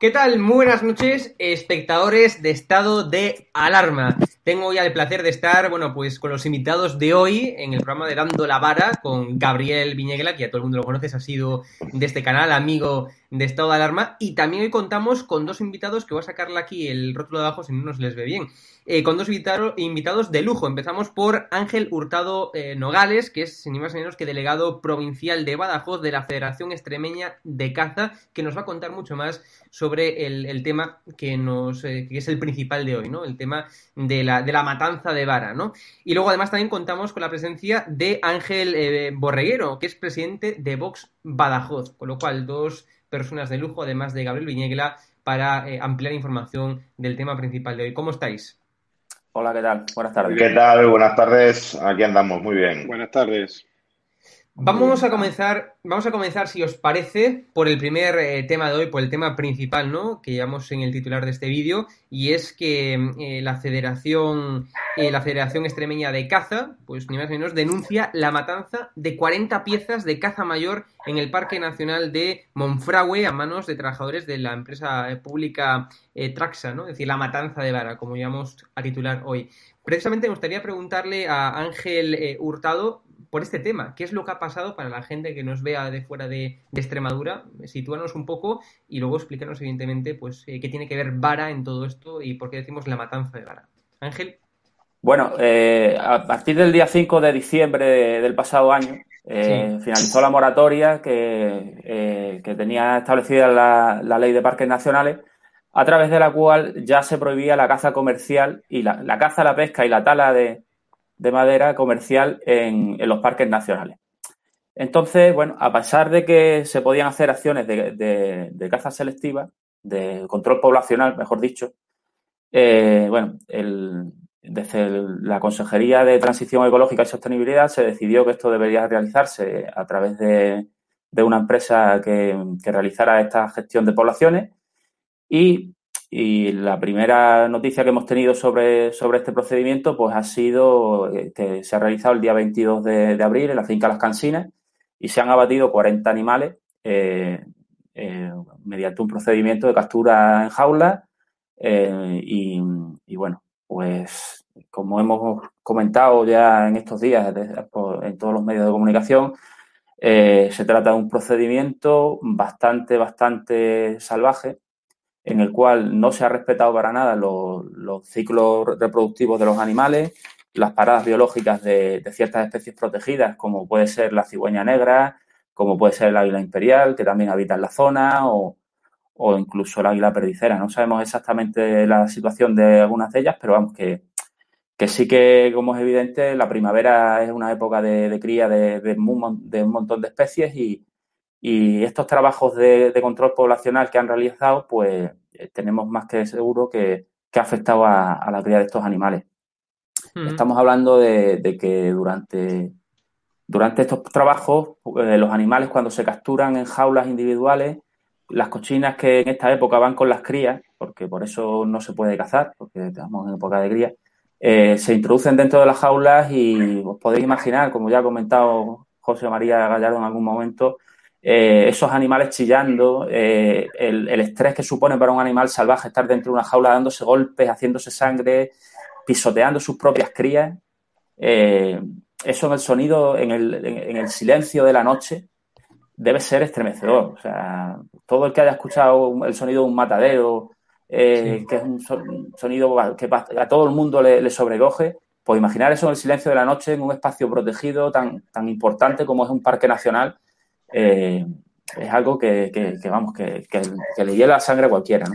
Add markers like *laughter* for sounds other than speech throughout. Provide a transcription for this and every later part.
¿Qué tal? Muy buenas noches, espectadores de estado de alarma. Tengo ya el placer de estar, bueno, pues con los invitados de hoy en el programa de Dando la Vara con Gabriel Viñeguela, que ya todo el mundo lo conoce, ha sido de este canal, amigo de estado de alarma. Y también hoy contamos con dos invitados que voy a sacarle aquí el rótulo de abajo si no nos les ve bien. Eh, con dos invitados de lujo. Empezamos por Ángel Hurtado eh, Nogales, que es ni más ni menos que delegado provincial de Badajoz de la Federación Extremeña de Caza, que nos va a contar mucho más sobre el, tema que, nos, eh, que es el principal de hoy, ¿no? El tema de la, de la matanza de vara, ¿no? Y luego además también contamos con la presencia de Ángel Borreguero, que es presidente de Vox Badajoz, con lo cual dos personas de lujo, además de Gabriel Viñegla, para ampliar información del tema principal de hoy. ¿Cómo estáis? Hola, ¿qué tal? Buenas tardes. ¿Qué tal? Buenas tardes. Aquí andamos, muy bien. Buenas tardes. Vamos a comenzar, vamos a comenzar, si os parece, por el primer eh, tema de hoy, por el tema principal, ¿no? Que llevamos en el titular de este vídeo, y es que eh, la Federación, eh, la Federación Extremeña de Caza, pues ni más ni menos, denuncia la matanza de 40 piezas de caza mayor en el Parque Nacional de Monfragüe a manos de trabajadores de la empresa pública Traxa, ¿no? Es decir, la matanza de vara, como llamamos a titular hoy. Precisamente me gustaría preguntarle a Ángel Hurtado por este tema. ¿Qué es lo que ha pasado para la gente que nos vea de fuera de, Extremadura? Sitúanos un poco y luego explícanos, evidentemente, pues eh, qué tiene que ver Vara en todo esto y por qué decimos la matanza de Vara. Ángel. Bueno, eh, a partir del día 5 de diciembre del pasado año, eh, finalizó la moratoria que, tenía establecida la, ley de parques nacionales, a través de la cual ya se prohibía la caza comercial y la, la caza, la pesca y la tala de, de madera comercial en, los parques nacionales. Entonces, bueno, a pesar de que se podían hacer acciones de, caza selectiva, de control poblacional, mejor dicho, eh, bueno, desde la Consejería de Transición Ecológica y Sostenibilidad se decidió que esto debería realizarse a través de, una empresa que, realizara esta gestión de poblaciones. Y y la primera noticia que hemos tenido sobre, sobre este procedimiento pues ha sido eh, que se ha realizado el día 22 de, abril en la finca Las Cansinas y se han abatido 40 animales eh, eh, mediante un procedimiento de captura en jaula y, bueno, pues como hemos comentado ya en estos días en todos los medios de comunicación, se trata de un procedimiento bastante, bastante salvaje en el cual no se ha respetado para nada los, ciclos reproductivos de los animales, las paradas biológicas de, ciertas especies protegidas, como puede ser la cigüeña negra, como puede ser el águila imperial, que también habita en la zona, o, incluso el águila perdicera. No sabemos exactamente la situación de algunas de ellas, pero vamos, que, que sí que, como es evidente, la primavera es una época de, cría de, un montón de especies y, y estos trabajos de, control poblacional que han realizado, pues eh, tenemos más que seguro que, ha afectado a, la cría de estos animales. Estamos hablando de, que durante, durante estos trabajos, eh, los animales cuando se capturan en jaulas individuales, las cochinas que en esta época van con las crías, porque por eso no se puede cazar, porque estamos en época de cría, eh, se introducen dentro de las jaulas y os podéis imaginar, como ya ha comentado José María Gallardo en algún momento, eh, esos animales chillando, eh, el, estrés que supone para un animal salvaje estar dentro de una jaula dándose golpes, haciéndose sangre, pisoteando sus propias crías. Eso en el sonido, en el, silencio de la noche, debe ser estremecedor. O sea, todo el que haya escuchado el sonido de un matadero, que es un sonido que a todo el mundo le, le sobrecoge, pues imaginar eso en el silencio de la noche, en un espacio protegido tan, tan importante como es un parque nacional, eh, es algo que, vamos, que, le hiela la sangre a cualquiera.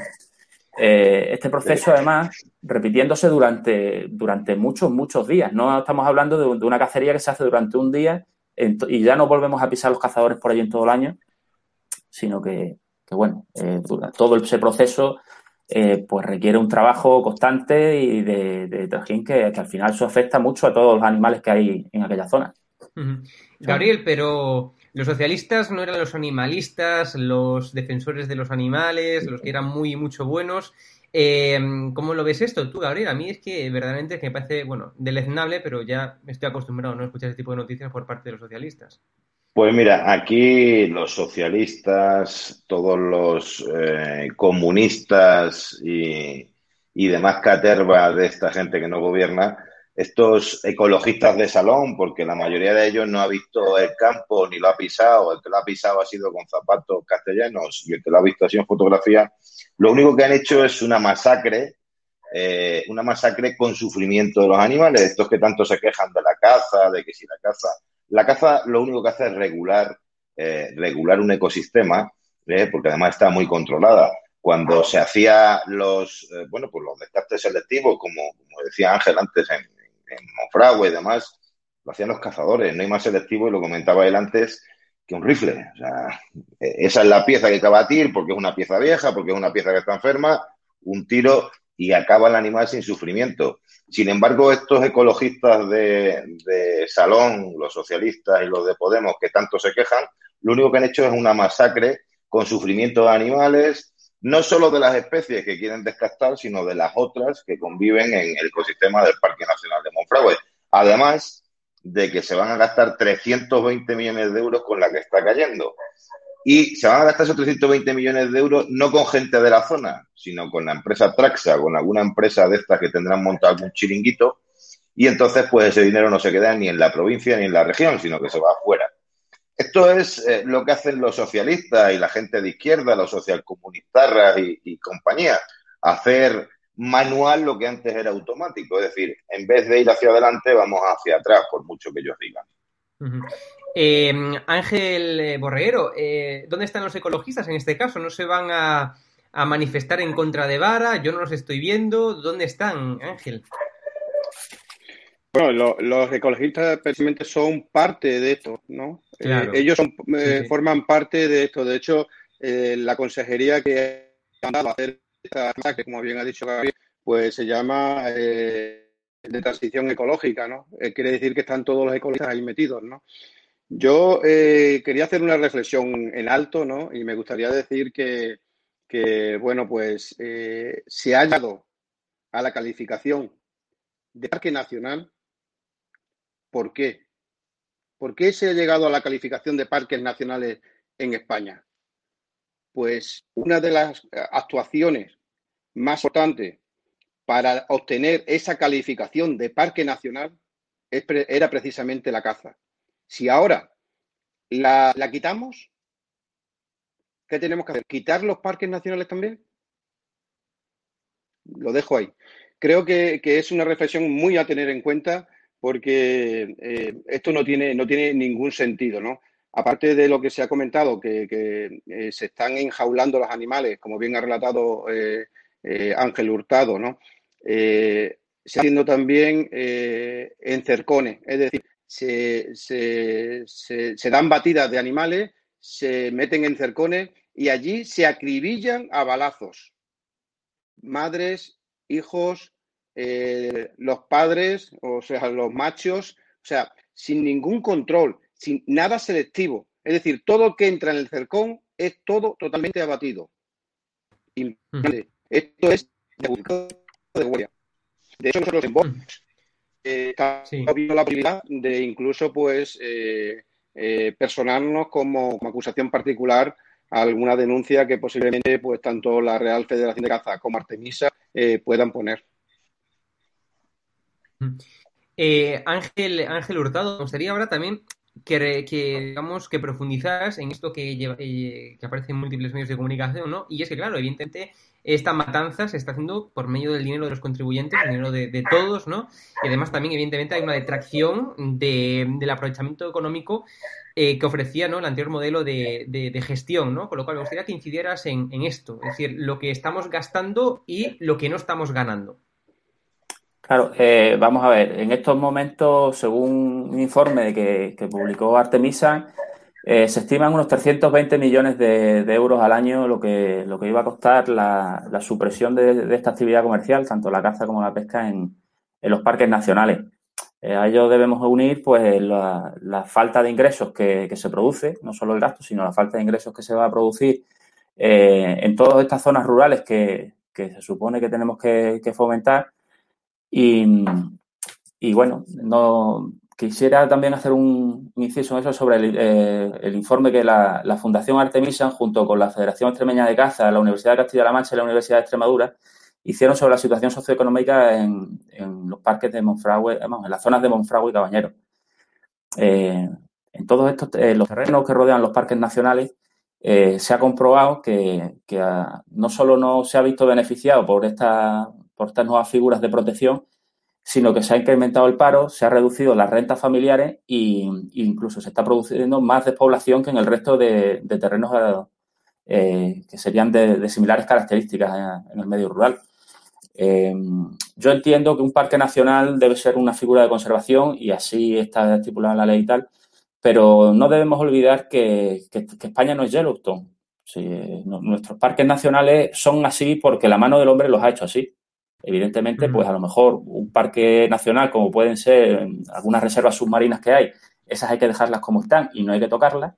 Eh, este proceso, además, repitiéndose durante, durante muchos, muchos días. No estamos hablando de, una cacería que se hace durante un día y ya no volvemos a pisar los cazadores por allí en todo el año, sino que, bueno, eh, todo ese proceso pues requiere un trabajo constante y de, trajín que, al final eso afecta mucho a todos los animales que hay en aquella zona. Gabriel, pero los socialistas no eran los animalistas, los defensores de los animales, los que eran muy, mucho buenos. Eh, ¿Cómo lo ves esto tú, Gabriel? A mí es que verdaderamente me parece, bueno, deleznable, pero ya estoy acostumbrado a no escuchar ese tipo de noticias por parte de los socialistas. Pues mira, aquí los socialistas, todos los eh, comunistas y, demás caterva de esta gente que no gobierna, estos ecologistas de salón, porque la mayoría de ellos no ha visto el campo ni lo ha pisado, el que lo ha pisado ha sido con zapatos castellanos y el que lo ha visto así en fotografía, lo único que han hecho es una masacre, eh, una masacre con sufrimiento de los animales, estos que tanto se quejan de la caza, de que si la caza, la caza lo único que hace es regular, eh, regular un ecosistema, eh, porque además está muy controlada cuando se hacía los, bueno, pues los descartes selectivos, como, decía Ángel antes en, en Monfragüe y demás, lo hacían los cazadores, no hay más selectivo, y lo comentaba él antes, que un rifle. O sea, e-, esa es la pieza que hay que batir porque es una pieza vieja, porque es una pieza que está enferma, un tiro y acaba el animal sin sufrimiento. Sin embargo, estos ecologistas de, de, salón, los socialistas y los de Podemos, que tanto se quejan, lo único que han hecho es una masacre con sufrimiento de animales, no solo de las especies que quieren descartar, sino de las otras que conviven en el ecosistema del Parque Nacional de Monfragüe. Además de que se van a gastar 320 millones de euros con la que está cayendo. Y se van a gastar esos 320 millones de euros no con gente de la zona, sino con la empresa Traxa, con alguna empresa de estas que tendrán montado algún chiringuito. Y entonces, pues ese dinero no se queda ni en la provincia ni en la región, sino que se va afuera. Esto es eh, lo que hacen los socialistas y la gente de izquierda, los socialcomunistas y, y compañía, hacer manual lo que antes era automático. Es decir, en vez de ir hacia adelante, vamos hacia atrás, por mucho que ellos digan. Eh, Borreguero, eh, ¿dónde están los ecologistas en este caso? ¿No se van a, a manifestar en contra de Vara? Yo no los estoy viendo. ¿Dónde están, Ángel? Bueno, los ecologistas precisamente son parte de esto, ¿no? Eh, ellos eh, forman parte de esto. De hecho, eh, la consejería que han dado a hacer esta que como bien ha dicho Gabriel, pues se llama de transición ecológica, ¿no? quiere decir que están todos los ecologistas ahí metidos, ¿no? Yo quería hacer una reflexión en alto, ¿no? Y me gustaría decir que, bueno, pues se ha llegado a la calificación de parque nacional ¿Por qué? ¿Por qué se ha llegado a la calificación de parques nacionales en España? Pues una de las eh, actuaciones más importantes para obtener esa calificación de parque nacional era precisamente la caza. Si ahora la, quitamos, ¿qué tenemos que hacer? ¿Quitar los parques nacionales también? lo dejo ahí. Creo que, es una reflexión muy a tener en cuenta porque eh, esto no tiene, no tiene ningún sentido, ¿no? Aparte de lo que se ha comentado, que, eh, se están enjaulando los animales, como bien ha relatado eh, Ángel Hurtado, ¿no? se está haciendo también en cercones, es decir, se, se, dan batidas de animales, se meten en cercones y allí se acribillan a balazos. Madres, hijos, eh, los padres, o sea, los machos, o sea, sin ningún control, sin nada selectivo. Es decir, todo lo que entra en el cercón es todo totalmente abatido. Esto es de, de De hecho, nosotros en Vox eh, la posibilidad de incluso, pues, eh, eh, personarnos como, acusación particular a alguna denuncia que posiblemente, pues, tanto la Real Federación de Caza como Artemisa eh, puedan poner. Eh, Ángel, Ángel Hurtado, me gustaría ahora también que, digamos que profundizaras en esto que, eh, que aparece en múltiples medios de comunicación, ¿no? Y es que, claro, evidentemente esta matanza se está haciendo por medio del dinero de los contribuyentes, el dinero de, todos, ¿no? Y además también, evidentemente, hay una detracción del aprovechamiento económico eh, que ofrecía ¿no? el anterior modelo de, gestión, ¿no? Con lo cual me gustaría que incidieras en, esto, es decir, lo que estamos gastando y lo que no estamos ganando. Claro, eh, vamos a ver, en estos momentos, según un informe que, que publicó Artemisa, eh, se estiman unos 320 millones de, euros al año lo que, lo que iba a costar la, supresión de, esta actividad comercial, tanto la caza como la pesca en, los parques nacionales. Eh, a ello debemos unir pues la, falta de ingresos que, se produce, no solo el gasto, sino la falta de ingresos que se va a producir eh, en todas estas zonas rurales que, se supone que tenemos que, fomentar. Y, y bueno, no, Quisiera también hacer un, inciso en eso sobre el, eh, informe que la, Fundación Artemisa, junto con la Federación Extremeña de Caza, la Universidad de Castilla-La Mancha y la Universidad de Extremadura, hicieron sobre la situación socioeconómica en, los parques de Monfragüe, en las zonas de Monfragüe y Cabañero. Eh, en todos estos, eh, los terrenos que rodean los parques nacionales, se ha comprobado que, ah, no solo no se ha visto beneficiado por, esta, por estas nuevas figuras de protección, sino que se ha incrementado el paro, se ha reducido las rentas familiares e incluso se está produciendo más despoblación que en el resto de, terrenos eh, que serían de, similares características en, el medio rural. Eh, yo entiendo que un parque nacional debe ser una figura de conservación y así está estipulado en la ley y tal, pero no debemos olvidar que, España no es Yellowstone. nuestros parques nacionales son así porque la mano del hombre los ha hecho así. Evidentemente, pues a lo mejor un parque nacional, como pueden ser algunas reservas submarinas que hay, esas hay que dejarlas como están y no hay que tocarlas,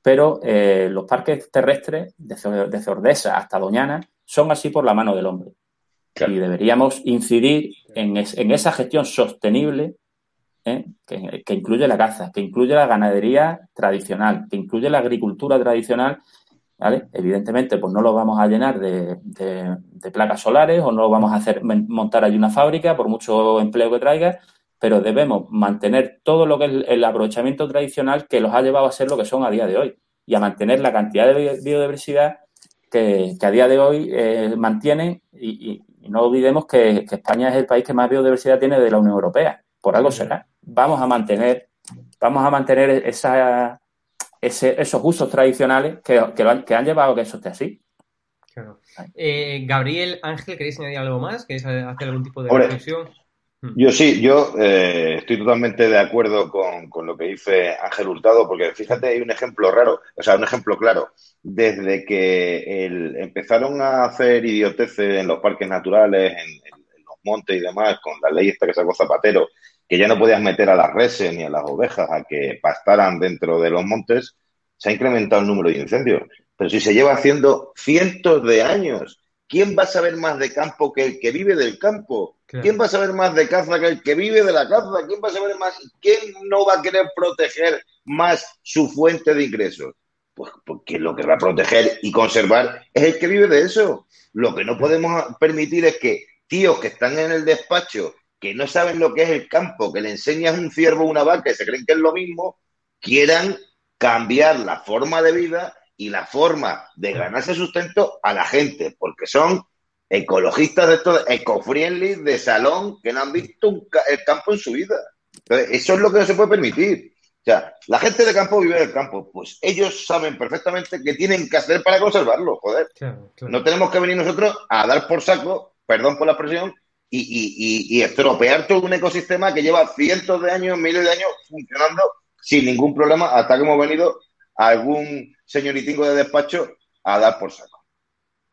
pero eh, los parques terrestres, desde Ordesa hasta Doñana, son así por la mano del hombre. Y deberíamos incidir en, esa gestión sostenible ¿eh? que, que, incluye la caza, que incluye la ganadería tradicional, que incluye la agricultura tradicional Evidentemente, pues no lo vamos a llenar de, placas solares o no lo vamos a hacer montar allí una fábrica por mucho empleo que traiga, pero debemos mantener todo lo que es el aprovechamiento tradicional que los ha llevado a ser lo que son a día de hoy y a mantener la cantidad de biodiversidad que, a día de hoy eh, mantienen y, no olvidemos que, que, España es el país que más biodiversidad tiene de la Unión Europea. Por algo será. Vamos a mantener, vamos a mantener esa, esos usos tradicionales que, han, llevado a que eso esté así. Eh, Gabriel, Ángel, ¿queréis añadir algo más? ¿Queréis hacer algún tipo de reflexión? Hmm. Yo sí, yo eh, estoy totalmente de acuerdo con, lo que dice Ángel Hurtado, porque fíjate, hay un ejemplo raro, o sea, un ejemplo claro. Desde que empezaron a hacer idioteces en los parques naturales, en, los montes y demás, con la ley esta que sacó Zapatero, que ya no podías meter a las reses ni a las ovejas a que pastaran dentro de los montes, se ha incrementado el número de incendios. Pero si se lleva haciendo cientos de años, ¿quién va a saber más de campo que el que vive del campo? ¿Quién va a saber más de caza que el que vive de la caza? ¿Quién va a saber más? ¿Quién no va a querer proteger más su fuente de ingresos? Pues porque lo que va a proteger y conservar es el que vive de eso. Lo que no podemos permitir es que tíos que están en el despacho que no saben lo que es el campo, que le enseñas un ciervo o una vaca y se creen que es lo mismo, quieran cambiar la forma de vida y la forma de ganarse sustento a la gente, porque son ecologistas de estos, eco-friendly, de salón, que no han visto el campo en su vida. eso es lo que no se puede permitir. O sea, la gente de campo vive del campo. Pues ellos saben perfectamente qué tienen que hacer para conservarlo, joder. No tenemos que venir nosotros a dar por saco, perdón por la expresión, y, estropear todo un ecosistema que lleva cientos de años, miles de años funcionando sin ningún problema hasta que hemos venido a algún señoritingo de despacho a dar por saco.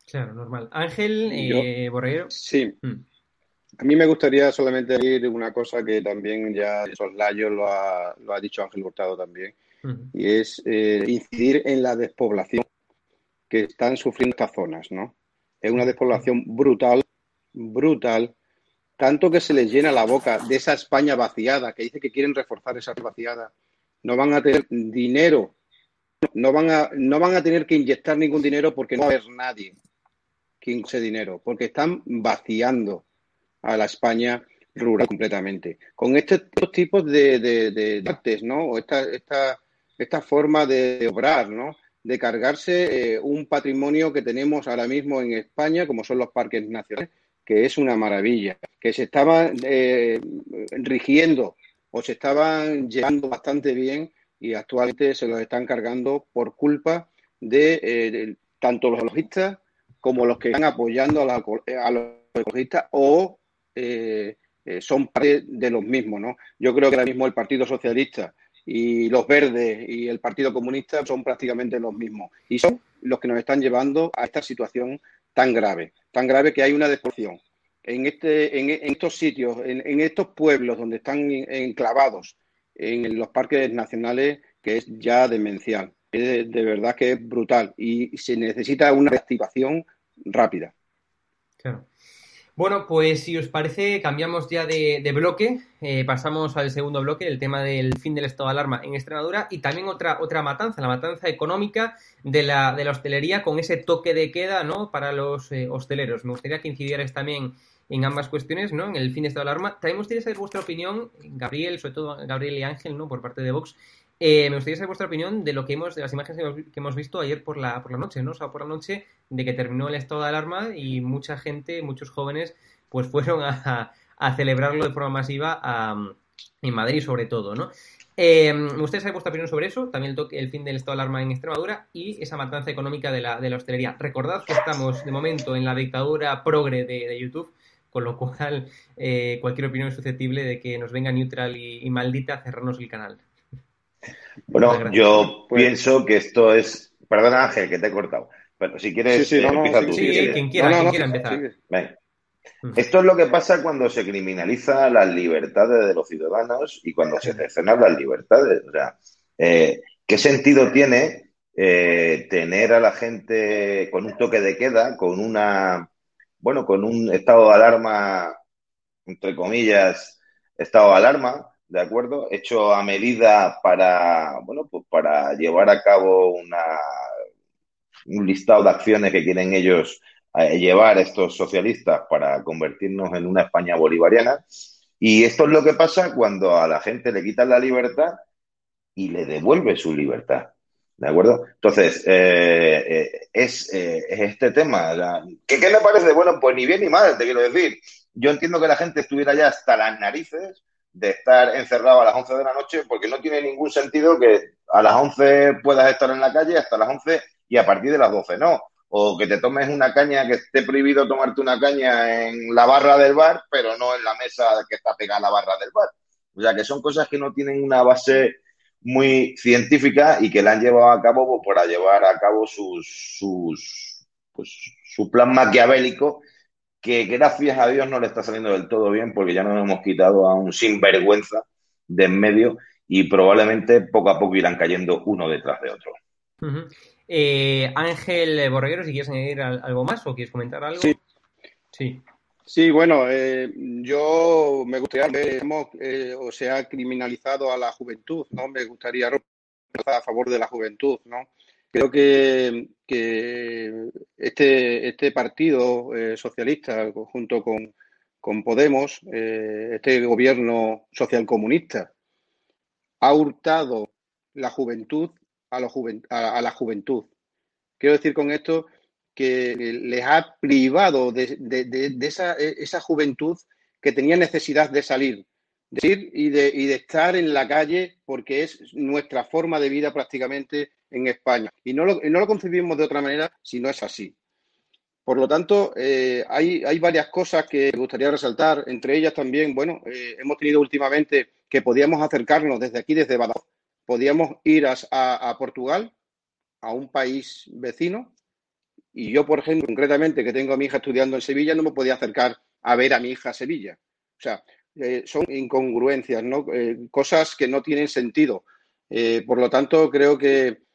Claro, normal. Ángel eh, Borrero. Sí. Mm. A mí me gustaría solamente decir una cosa que también ya Soslayo lo ha, lo ha dicho Ángel Hurtado también, y es eh, incidir en la despoblación que están sufriendo estas zonas, ¿no? Es una despoblación brutal, brutal, tanto que se les llena la boca de esa España vaciada, que dice que quieren reforzar esa vaciada. No van a tener dinero, no van a, no van a tener que inyectar ningún dinero porque no va a haber nadie quien use dinero, porque están vaciando a la España rural completamente. Con estos, tipos de, de, ¿no? O esta, esta, esta forma de obrar, ¿no? De cargarse eh, un patrimonio que tenemos ahora mismo en España, como son los parques nacionales, que es una maravilla, que se estaban eh, rigiendo o se estaban llevando bastante bien y actualmente se los están cargando por culpa de, eh, tanto los ecologistas como los que están apoyando a, a los ecologistas o eh, eh, son parte de los mismos, ¿no? Yo creo que ahora mismo el Partido Socialista y los verdes y el Partido Comunista son prácticamente los mismos y son los que nos están llevando a esta situación tan grave, tan grave que hay una destrucción en, este, en, estos sitios, en, estos pueblos donde están enclavados en los parques nacionales, que es ya demencial. de, verdad que es brutal y se necesita una reactivación rápida. Claro. Bueno, pues si os parece, cambiamos ya de, bloque, eh, pasamos al segundo bloque, el tema del fin del estado de alarma en Extremadura y también otra, otra matanza, la matanza económica de la, de la hostelería con ese toque de queda ¿no? para los eh, hosteleros. Me gustaría que incidierais también en ambas cuestiones, ¿no? En el fin de estado de alarma. También me gustaría saber vuestra opinión, Gabriel, sobre todo Gabriel y Ángel, ¿no? Por parte de Vox, eh, me gustaría saber vuestra opinión de lo que hemos, de las imágenes que hemos, visto ayer por la, por la noche, ¿no? O sea, por la noche de que terminó el estado de alarma y mucha gente, muchos jóvenes, pues *laughs* fueron a, celebrarlo de forma masiva en Madrid sobre todo, ¿no? Eh, me gustaría saber vuestra opinión sobre eso, también el, el fin del estado de alarma en Extremadura y esa matanza económica de la, de la hostelería. Recordad que estamos de momento en la dictadura progre de, YouTube, con lo cual eh, cualquier opinión es susceptible de que nos venga neutral y maldita a cerrarnos el canal. Bueno, yo pues- pienso que esto es. Perdona, Ángel, que te he cortado. Pero si quieres, sí, empieza tú. Sí, quien quiera, quien quiera empezar. Esto es lo que pasa cuando se criminaliza las libertades de los ciudadanos y cuando se cercenan las libertades. O sea, eh, ¿qué sentido tiene eh, tener a la gente con un toque de queda, con una, bueno, con un estado de alarma, entre comillas, estado de alarma, ¿de acuerdo? Hecho a medida para, bueno, pues para llevar a cabo una, un listado de acciones que quieren ellos eh, llevar estos socialistas para convertirnos en una España bolivariana. Y esto es lo que pasa cuando a la gente le quitan la libertad y le devuelve su libertad. ¿De acuerdo? Entonces, eh, eh, es, este tema. ¿Qué, ¿Qué me parece? Bueno, pues ni bien ni mal, te quiero decir. Yo entiendo que la gente estuviera ya hasta las narices de estar encerrado a las 11 de la noche, porque no tiene ningún sentido que a las 11 puedas estar en la calle hasta las 11 y a partir de las 12 no. O que te tomes una caña, que esté prohibido tomarte una caña en la barra del bar, pero no en la mesa que está pegada a la barra del bar. O sea, que son cosas que no tienen una base muy científica y que la han llevado a cabo pues, para llevar a cabo sus, sus, pues, su plan maquiavélico que gracias a Dios no le está saliendo del todo bien porque ya nos hemos quitado a un sinvergüenza de en medio y probablemente poco a poco irán cayendo uno detrás de otro. Eh, Ángel Borreguero, si quieres añadir algo más o quieres comentar algo. Sí. Sí. Sí, bueno, eh, yo me gustaría ver, eh, o se ha criminalizado a la juventud, ¿no? Me gustaría a favor de la juventud, ¿no? Creo que, este, este partido eh, socialista, junto con, Podemos, eh, este gobierno socialcomunista, ha hurtado la juventud a, la juventud. Quiero decir con esto que les ha privado de, esa, esa, juventud que tenía necesidad de salir, de ir y de, y de estar en la calle porque es nuestra forma de vida prácticamente en España. Y no lo, no lo concebimos de otra manera si no es así. Por lo tanto, eh, hay, hay, varias cosas que me gustaría resaltar. Entre ellas también, bueno, eh, hemos tenido últimamente que podíamos acercarnos desde aquí, desde Badajoz, podíamos ir a, a, Portugal, a un país vecino, y yo, por ejemplo, concretamente, que tengo a mi hija estudiando en Sevilla, no me podía acercar a ver a mi hija a Sevilla. O sea, eh, son incongruencias, ¿no? cosas que no tienen sentido. por lo tanto, creo que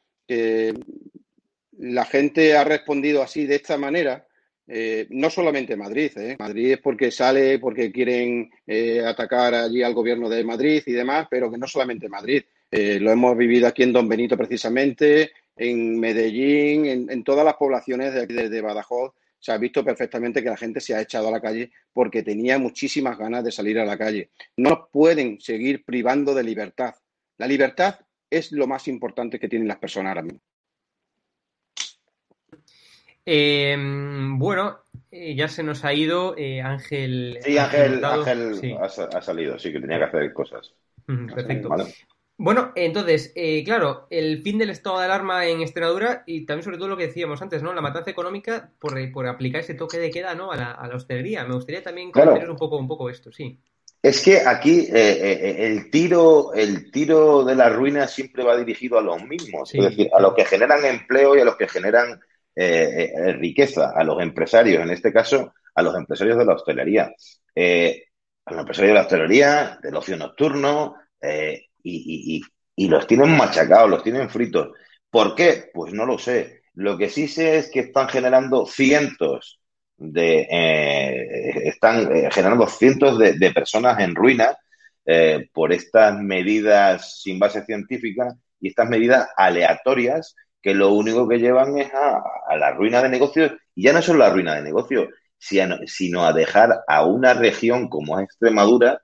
la gente ha respondido así, de esta manera, eh, no solamente Madrid, ¿eh? Madrid es porque sale, porque quieren eh, atacar allí al gobierno de Madrid y demás, pero que no solamente Madrid. lo hemos vivido aquí en Don Benito precisamente, en Medellín, en, todas las poblaciones de de, Badajoz. Se ha visto perfectamente que la gente se ha echado a la calle porque tenía muchísimas ganas de salir a la calle. No pueden seguir privando de libertad. La libertad es lo más importante que tienen las personas ahora mismo. Eh, bueno, eh, ya se nos ha ido eh, Ángel. Sí, Ángel, Ángel Ha, salido, sí, que tenía que hacer cosas. Perfecto. Bueno, entonces, claro, el fin del estado de alarma en Extremadura y también sobre todo lo que decíamos antes, ¿no? La matanza económica por, por aplicar ese toque de queda, ¿no? A la, a la hostelería. Me gustaría también conocer un poco, un poco esto, sí. Es que aquí el tiro, el tiro de la ruina siempre va dirigido a los mismos, es decir, a los que generan empleo y a los que generan eh, eh, riqueza a los empresarios, en este caso a los empresarios de la hostelería, eh, a los empresarios de la hostelería, del ocio nocturno, y, los tienen machacados, los tienen fritos. ¿Por qué? Pues no lo sé. Lo que sí sé es que están generando cientos de están generando cientos de, personas en ruina por estas medidas sin base científica y estas medidas aleatorias que lo único que llevan es a, la ruina de negocios, y ya no solo la ruina de negocios, sino a dejar a una región como Extremadura,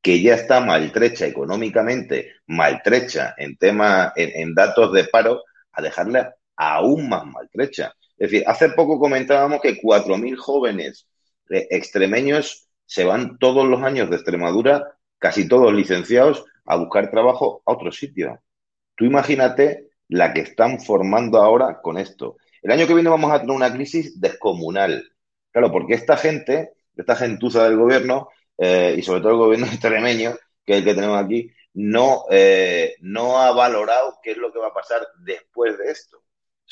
que ya está maltrecha económicamente, maltrecha en temas, en, datos de paro, a dejarla aún más maltrecha. Es decir, hace poco comentábamos que 4.000 jóvenes extremeños se van todos los años de Extremadura, casi todos licenciados, a buscar trabajo a otro sitio. Tú imagínate la que están formando ahora con esto. El año que viene vamos a tener una crisis descomunal. Claro, porque esta gente, esta gentuza del gobierno, eh, y sobre todo el gobierno *laughs* extremeño, que es el que tenemos aquí, no, eh, no ha valorado qué es lo que va a pasar después de esto.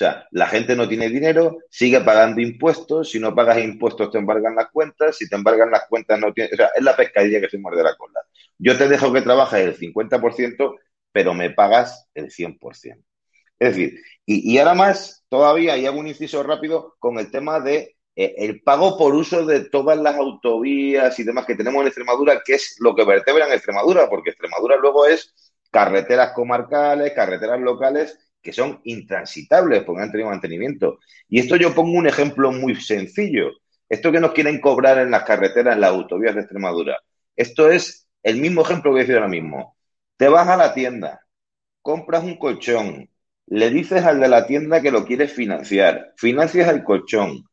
Sea, la gente no tiene dinero, sigue pagando impuestos, si no pagas impuestos te embargan las cuentas, si te embargan las cuentas no tienes... O sea, es la pescadilla que se muerde la cola. Yo te dejo que trabajes el 50%, pero me pagas el 100%. Es decir, y, ahora más todavía, y hago un inciso rápido con el tema de eh, el pago por uso de todas las autovías y demás que tenemos en Extremadura, que es lo que vertebra en Extremadura, porque Extremadura luego es carreteras comarcales, carreteras locales que son intransitables porque han tenido mantenimiento. Y esto yo pongo un ejemplo muy sencillo. Esto que nos quieren cobrar en las carreteras, en las autovías de Extremadura. Esto es el mismo ejemplo que he decir ahora mismo. Te vas a la tienda, compras un colchón, le dices al de la tienda que lo quieres financiar, financias el colchón,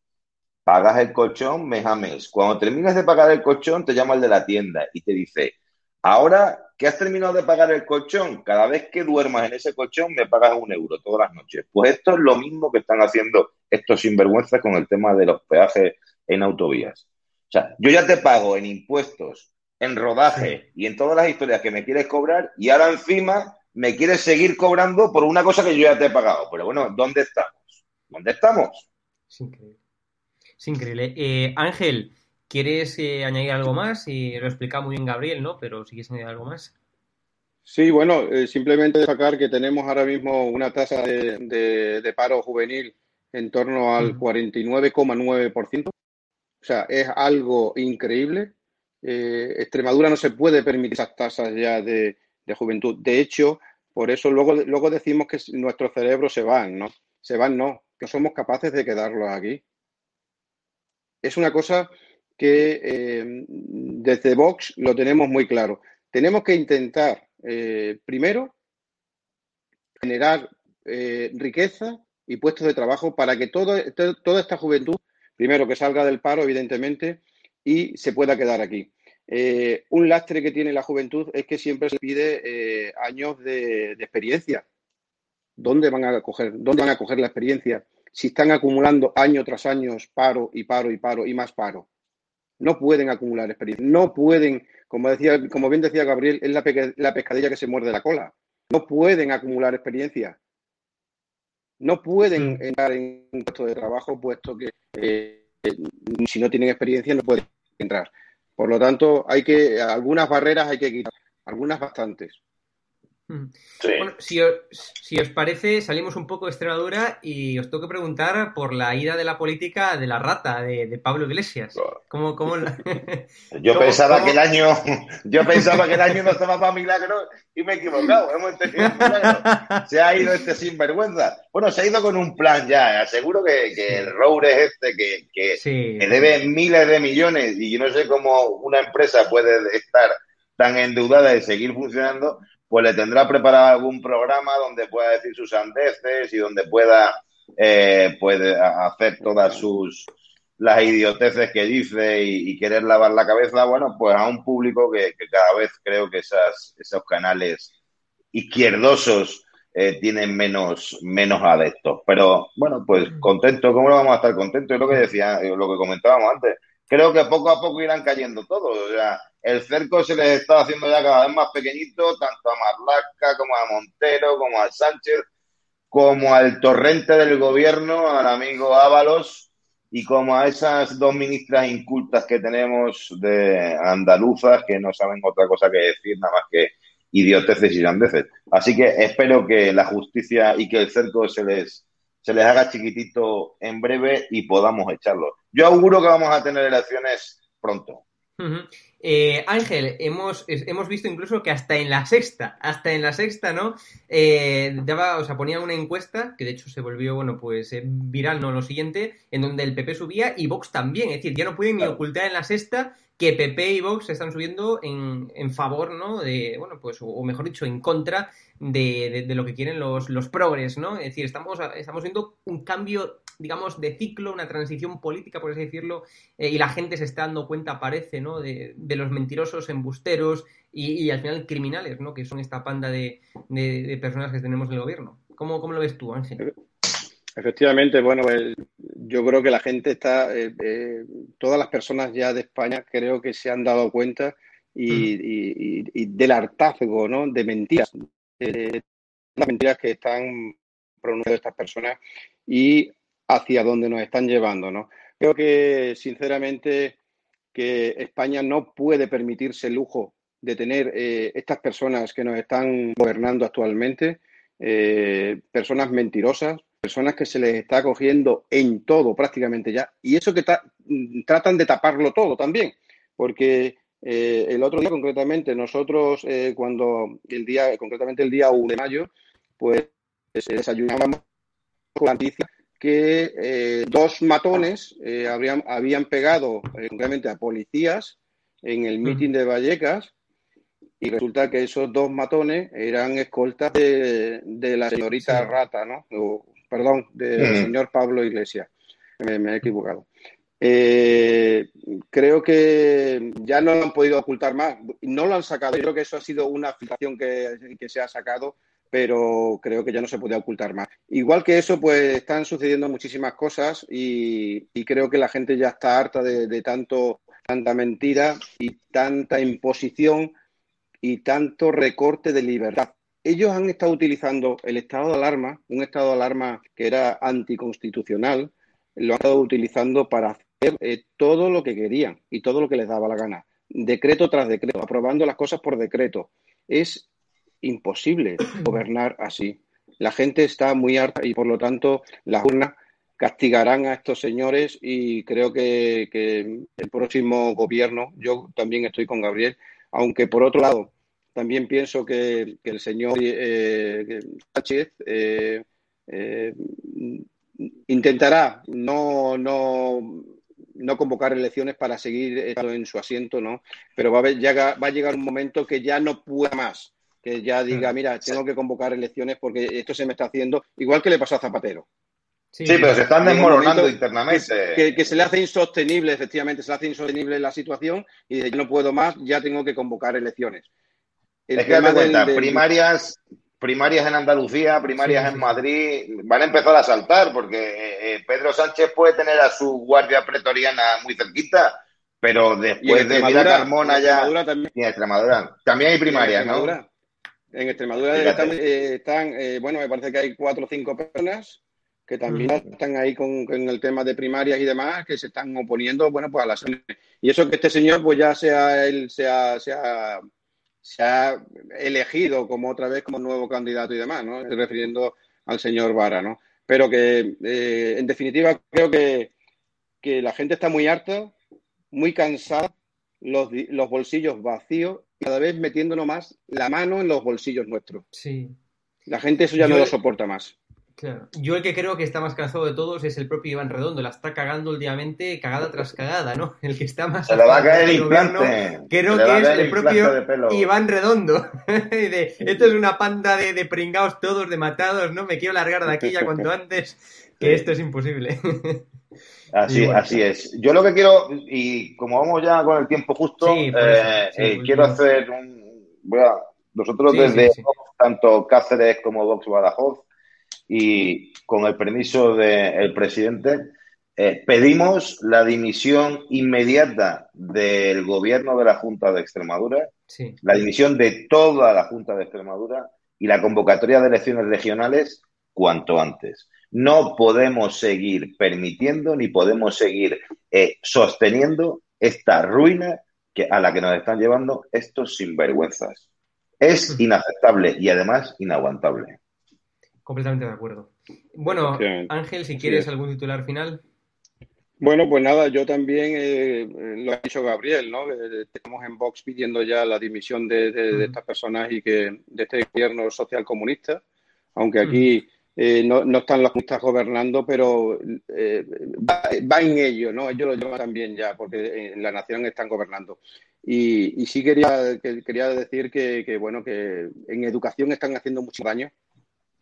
pagas el colchón mes a mes. Cuando terminas de pagar el colchón, te llama el de la tienda y te dice, ahora que has terminado de pagar el colchón, cada vez que duermas en ese colchón me pagas un euro todas las noches. Pues esto es lo mismo que están haciendo estos sinvergüenzas con el tema de los peajes en autovías. O sea, yo ya te pago en impuestos, en rodaje y en todas las historias que me quieres cobrar y ahora encima me quieres seguir cobrando por una cosa que yo ya te he pagado. Pero bueno, ¿dónde estamos? ¿Dónde estamos? Es increíble. Es increíble. Eh, Ángel, ¿quieres eh, añadir algo más? Y lo explica muy bien Gabriel, ¿no? Pero si quieres añadir algo más. Sí, bueno, eh, simplemente destacar que tenemos ahora mismo una tasa de, paro juvenil en torno al 49,9%. O sea, es algo increíble. Extremadura no se puede permitir esas tasas ya de, de juventud. De hecho, por eso luego, luego decimos que nuestros cerebros se van, ¿no? Se van, no, que somos capaces de quedarlos aquí. Es una cosa que eh, desde Vox lo tenemos muy claro. Tenemos que intentar, eh, primero, generar eh, riqueza y puestos de trabajo para que todo, toda esta juventud, primero que salga del paro, evidentemente, y se pueda quedar aquí. Un lastre que tiene la juventud es que siempre se pide años de, experiencia. ¿Dónde van a coger, dónde van a coger la experiencia? Si están acumulando año tras año paro y paro y paro y más paro. No pueden acumular experiencia. No pueden, como decía, como bien decía Gabriel, es la, la pescadilla que se muerde la cola. No pueden acumular experiencia. No pueden mm. entrar en un puesto de trabajo puesto que eh, si no tienen experiencia no pueden entrar. Por lo tanto, hay que algunas barreras hay que quitar, algunas bastantes. Bueno, si os, parece, salimos un poco de Extremadura y os tengo que preguntar por la ida de la política de la rata de, Pablo Iglesias. ¿Cómo, *laughs* yo pensaba que el año, *laughs* yo pensaba que el año no estaba para milagro y me he equivocado. Hemos Se ha ido este sinvergüenza. Bueno, se ha ido con un plan ya. Aseguro que, el Roure es este que, que debe miles de millones y yo no sé cómo una empresa puede estar tan endeudada y seguir funcionando pues le tendrá preparado algún programa donde pueda decir sus andeces y donde pueda eh, hacer todas sus las idioteces que dice y, querer lavar la cabeza, bueno, pues a un público que, cada vez creo que esas, esos canales izquierdosos eh, tienen menos, menos adeptos. Pero bueno, pues contento, ¿cómo no vamos a estar contentos? Es lo que decía, lo que comentábamos antes. Creo que poco a poco irán cayendo todos. O sea, el cerco se les está haciendo ya cada vez más pequeñito, tanto a Marlaska como a Montero, como a Sánchez, como al torrente del gobierno, al amigo Ábalos, y como a esas dos ministras incultas que tenemos de andaluzas que no saben otra cosa que decir nada más que idioteces y. Así que espero que la justicia y que el cerco se les, se les haga chiquitito en breve y podamos echarlo. Yo auguro que vamos a tener elecciones pronto. Eh, Ángel, hemos, hemos visto incluso que hasta en la sexta, hasta en la sexta, ¿no? Eh, daba, o sea, ponía una encuesta, que de hecho se volvió, bueno, pues eh, viral, ¿no? Lo siguiente, en donde el PP subía y Vox también. Es decir, ya no pueden ni ocultar en la sexta que PP y Vox están subiendo en, en favor, ¿no? De, bueno, pues, o, mejor dicho, en contra de, de, lo que quieren los, los progres, ¿no? Es decir, estamos, estamos viendo un cambio digamos, de ciclo, una transición política, por así decirlo, eh, y la gente se está dando cuenta, parece, ¿no? De, los mentirosos, embusteros y, al final criminales, ¿no? Que son esta panda de, personas que tenemos en el gobierno. ¿Cómo, ¿Cómo, lo ves tú, Ángel? Efectivamente, bueno, pues, yo creo que la gente está, eh, eh, todas las personas ya de España creo que se han dado cuenta y, del hartazgo, ¿no? De mentiras, de las mentiras que están pronunciando estas personas y hacia dónde nos están llevando, ¿no? Creo que, sinceramente, que España no puede permitirse el lujo de tener eh, estas personas que nos están gobernando actualmente, personas mentirosas, personas que se les está cogiendo en todo prácticamente ya, y eso que tratan de taparlo todo también, porque eh, el otro día concretamente nosotros cuando el día, concretamente el día 1 de mayo, pues desayunábamos con la noticia que eh, dos matones eh, habrían, habían pegado eh, a policías en el mitin de Vallecas y resulta que esos dos matones eran escoltas de, la señorita Rata, ¿no? Perdón, del señor Pablo Iglesias. Me, he equivocado. creo que ya no lo han podido ocultar más. No lo han sacado. Yo creo que eso ha sido una filtración que, que se ha sacado pero creo que ya no se puede ocultar más. Igual que eso, pues están sucediendo muchísimas cosas y, creo que la gente ya está harta de, tanto, tanta mentira y tanta imposición y tanto recorte de libertad. Ellos han estado utilizando el estado de alarma, un estado de alarma que era anticonstitucional, lo han estado utilizando para hacer eh, todo lo que querían y todo lo que les daba la gana. Decreto tras decreto, aprobando las cosas por decreto. Es imposible *clears throat* gobernar así. La gente está muy harta y por lo tanto las urnas castigarán a estos señores y creo que, el próximo gobierno, yo también estoy con Gabriel, aunque por otro lado también pienso que, el señor eh, Sánchez eh, eh, intentará no, no, no convocar elecciones para seguir en su asiento, ¿no? Pero va a, va a llegar un momento que ya no pueda más que ya diga, mira, tengo que convocar elecciones porque esto se me está haciendo, igual que le pasó a Zapatero. Sí, pero se están desmoronando internamente. Que, se le hace insostenible, efectivamente, se le hace insostenible la situación y dice, yo no puedo más, ya tengo que convocar elecciones. Es que dame cuenta, primarias, primarias en Andalucía, primarias en Madrid, van a empezar a saltar porque eh, eh, Pedro Sánchez puede tener a su guardia pretoriana muy cerquita, pero después de Mira Carmona ya... También. Y en Extremadura. También hay primarias, ¿no? En Extremadura están, eh, bueno, me parece que hay cuatro o cinco personas que también están ahí con, el tema de primarias y demás, que se están oponiendo, bueno, pues a las... Y eso que este señor, pues ya sea él, sea, sea, se ha elegido como otra vez como nuevo candidato y demás, ¿no? refiriendo al señor Vara, ¿no? Pero que, eh, en definitiva, creo que, que, la gente está muy harta, muy cansada, los, los bolsillos vacíos, cada vez metiéndonos más la mano en los bolsillos nuestros. Sí. La gente eso ya no lo soporta más. Yo el que creo que está más cansado de todos es el propio Iván Redondo. La está cagando últimamente cagada tras cagada, ¿no? El que está más... Se le va a caer el implante. Creo que es el, propio Iván Redondo. *laughs* de, esto es una panda de, de, pringados todos, de matados, ¿no? Me quiero largar de aquí ya cuanto *laughs* antes, que esto es imposible. *laughs* Así, así es. Yo lo que quiero, y como vamos ya con el tiempo justo, eh, eh, quiero hacer un... nosotros desde tanto Cáceres como Vox Badajoz y con el permiso del presidente, eh, pedimos la dimisión inmediata del gobierno de la Junta de Extremadura, la dimisión de toda la Junta de Extremadura y la convocatoria de elecciones regionales cuanto antes. No podemos seguir permitiendo ni podemos seguir eh, sosteniendo esta ruina que, a la que nos están llevando estos sinvergüenzas. Es inaceptable y además inaguantable. Completamente de acuerdo. Bueno, Ángel, si quieres algún titular final. Bueno, pues nada, yo también eh, lo ha dicho Gabriel, ¿no? Estamos en Vox pidiendo ya la dimisión de, estas personas y que de este gobierno social comunista, aunque aquí eh, no, están los comunistas gobernando, pero eh, va, en ello, ¿no? Ellos lo llevan también ya, porque en la nación están gobernando. Y, sí quería, quería decir que, que, bueno, que en educación están haciendo mucho daño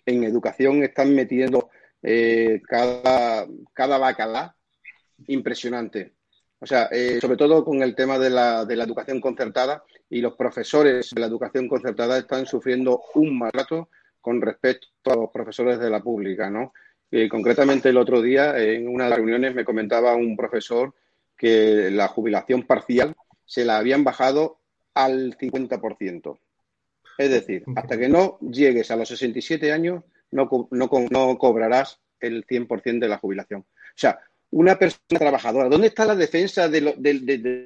en educación están metiendo eh, cada, cada bacalá impresionante. O sea, eh, sobre todo con el tema de la, de la educación concertada y los profesores de la educación concertada están sufriendo un maltrato con respecto a los profesores de la pública, ¿no? Eh, concretamente el otro día en una de las reuniones me comentaba un profesor que la jubilación parcial se la habían bajado al 50%. Es decir, hasta que no llegues a los 67 años, no, no, cobrarás el 100% de la jubilación. O sea, una persona trabajadora, ¿dónde está la defensa de, los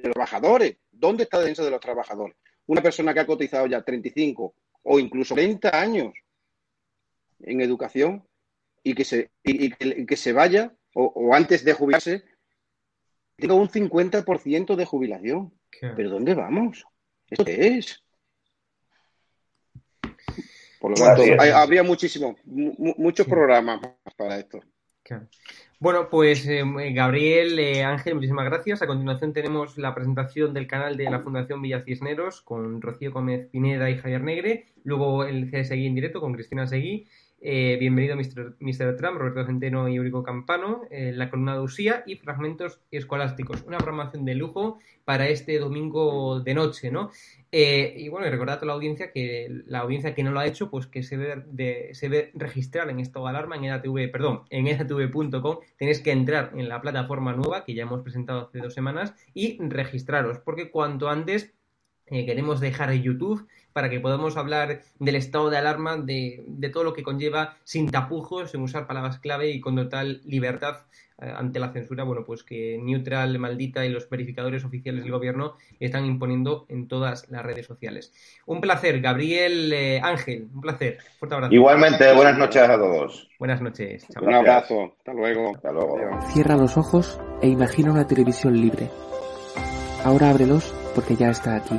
trabajadores? ¿Dónde está la defensa de los trabajadores? Una persona que ha cotizado ya 35 o incluso 30 años en educación y que se, que, se vaya o, antes de jubilarse, tenga un 50% de jubilación. ¿Pero dónde vamos? ¿Esto qué es? Por lo tanto, habría muchísimo, muchos programas para esto. Bueno, pues eh, Gabriel, eh, Ángel, muchísimas gracias. A continuación tenemos la presentación del canal de la Fundación Villa Cisneros con Rocío Gómez Pineda y Javier Negre. Luego el CSI en directo con Cristina Seguí. Eh, bienvenido Mr. Mr. Trump, Roberto Centeno y Eurico Campano, eh, la columna de Usía y fragmentos escolásticos. Una programación de lujo para este domingo de noche, ¿no? Eh, y bueno, y recordad a la audiencia que la audiencia que no lo ha hecho, pues que se ve, registrar en estado de alarma en EDATV, perdón, en edatv.com. Tenéis que entrar en la plataforma nueva que ya hemos presentado hace dos semanas y registraros, porque cuanto antes queremos dejar YouTube para que podamos hablar del estado de alarma, de, todo lo que conlleva sin tapujos, sin usar palabras clave y con total libertad eh, ante la censura, bueno, pues que Neutral, Maldita y los verificadores oficiales del gobierno están imponiendo en todas las redes sociales. Un placer, Gabriel eh, Ángel, un placer. Fuerte abrazo. Igualmente, buenas noches a todos. Buenas noches. Un abrazo. Hasta luego. Hasta luego. Cierra los ojos e imagina una televisión libre. Ahora ábrelos porque ya está aquí.